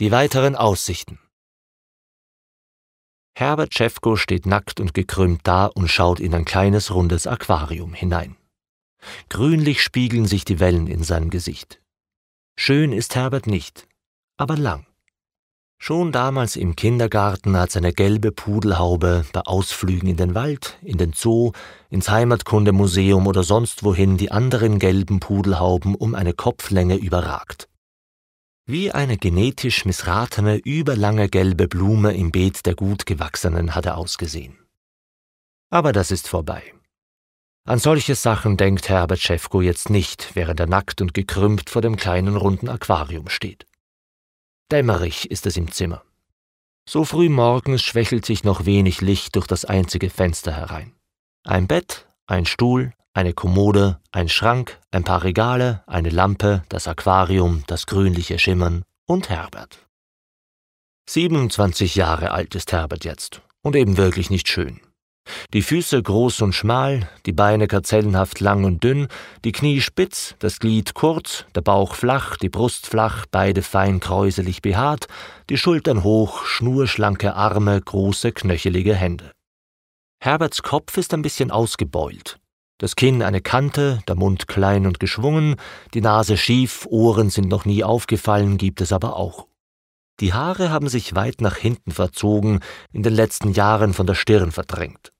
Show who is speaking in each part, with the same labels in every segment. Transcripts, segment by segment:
Speaker 1: Die weiteren Aussichten. Herbert Schäfko steht nackt und gekrümmt da und schaut in ein kleines rundes Aquarium hinein. Grünlich spiegeln sich die Wellen in seinem Gesicht. Schön ist Herbert nicht, aber lang. Schon damals im Kindergarten hat seine gelbe Pudelhaube bei Ausflügen in den Wald, in den Zoo, ins Heimatkundemuseum oder sonst wohin die anderen gelben Pudelhauben um eine Kopflänge überragt. Wie eine genetisch missratene, überlange gelbe Blume im Beet der Gutgewachsenen hat er ausgesehen. Aber das ist vorbei. An solche Sachen denkt Herbert Schäfko jetzt nicht, während er nackt und gekrümmt vor dem kleinen runden Aquarium steht. Dämmerig ist es im Zimmer. So früh morgens schwächelt sich noch wenig Licht durch das einzige Fenster herein. Ein Bett, ein Stuhl, eine Kommode, ein Schrank, ein paar Regale, eine Lampe, das Aquarium, das grünliche Schimmern und Herbert. 27 Jahre alt ist Herbert jetzt und eben wirklich nicht schön. Die Füße groß und schmal, die Beine karzellenhaft lang und dünn, die Knie spitz, das Glied kurz, der Bauch flach, die Brust flach, beide fein kräuselig behaart, die Schultern hoch, schnurschlanke Arme, große knöchelige Hände. Herberts Kopf ist ein bisschen ausgebeult, das Kinn eine Kante, der Mund klein und geschwungen, die Nase schief, Ohren sind noch nie aufgefallen, gibt es aber auch. Die Haare haben sich weit nach hinten verzogen, in den letzten Jahren von der Stirn verdrängt.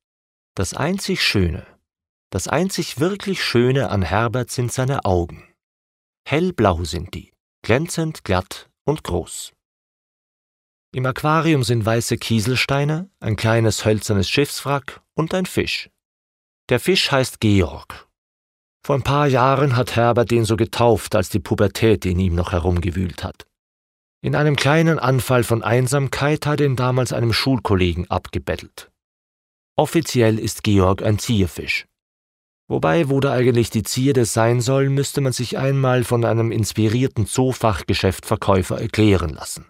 Speaker 1: Das einzig Schöne, das einzig wirklich Schöne an Herbert sind seine Augen. Hellblau sind die, glänzend, glatt und groß. Im Aquarium sind weiße Kieselsteine, ein kleines hölzernes Schiffswrack und ein Fisch. Der Fisch heißt Georg. Vor ein paar Jahren hat Herbert ihn so getauft, als die Pubertät in ihm noch herumgewühlt hat. In einem kleinen Anfall von Einsamkeit hat ihn damals einem Schulkollegen abgebettelt. Offiziell ist Georg ein Zierfisch. Wobei, wo da eigentlich die Zierde sein soll, müsste man sich einmal von einem inspirierten Zoofachgeschäftverkäufer erklären lassen.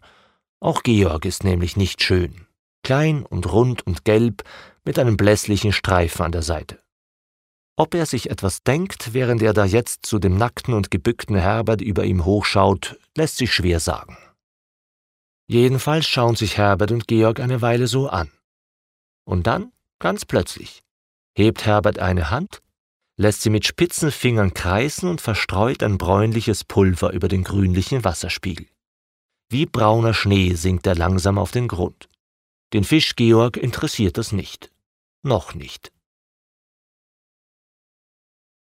Speaker 1: Auch Georg ist nämlich nicht schön. Klein und rund und gelb mit einem blässlichen Streifen an der Seite. Ob er sich etwas denkt, während er da jetzt zu dem nackten und gebückten Herbert über ihm hochschaut, lässt sich schwer sagen. Jedenfalls schauen sich Herbert und Georg eine Weile so an. Und dann, ganz plötzlich, hebt Herbert eine Hand, lässt sie mit spitzen Fingern kreisen und verstreut ein bräunliches Pulver über den grünlichen Wasserspiegel. Wie brauner Schnee sinkt er langsam auf den Grund. Den Fisch Georg interessiert das nicht. Noch nicht.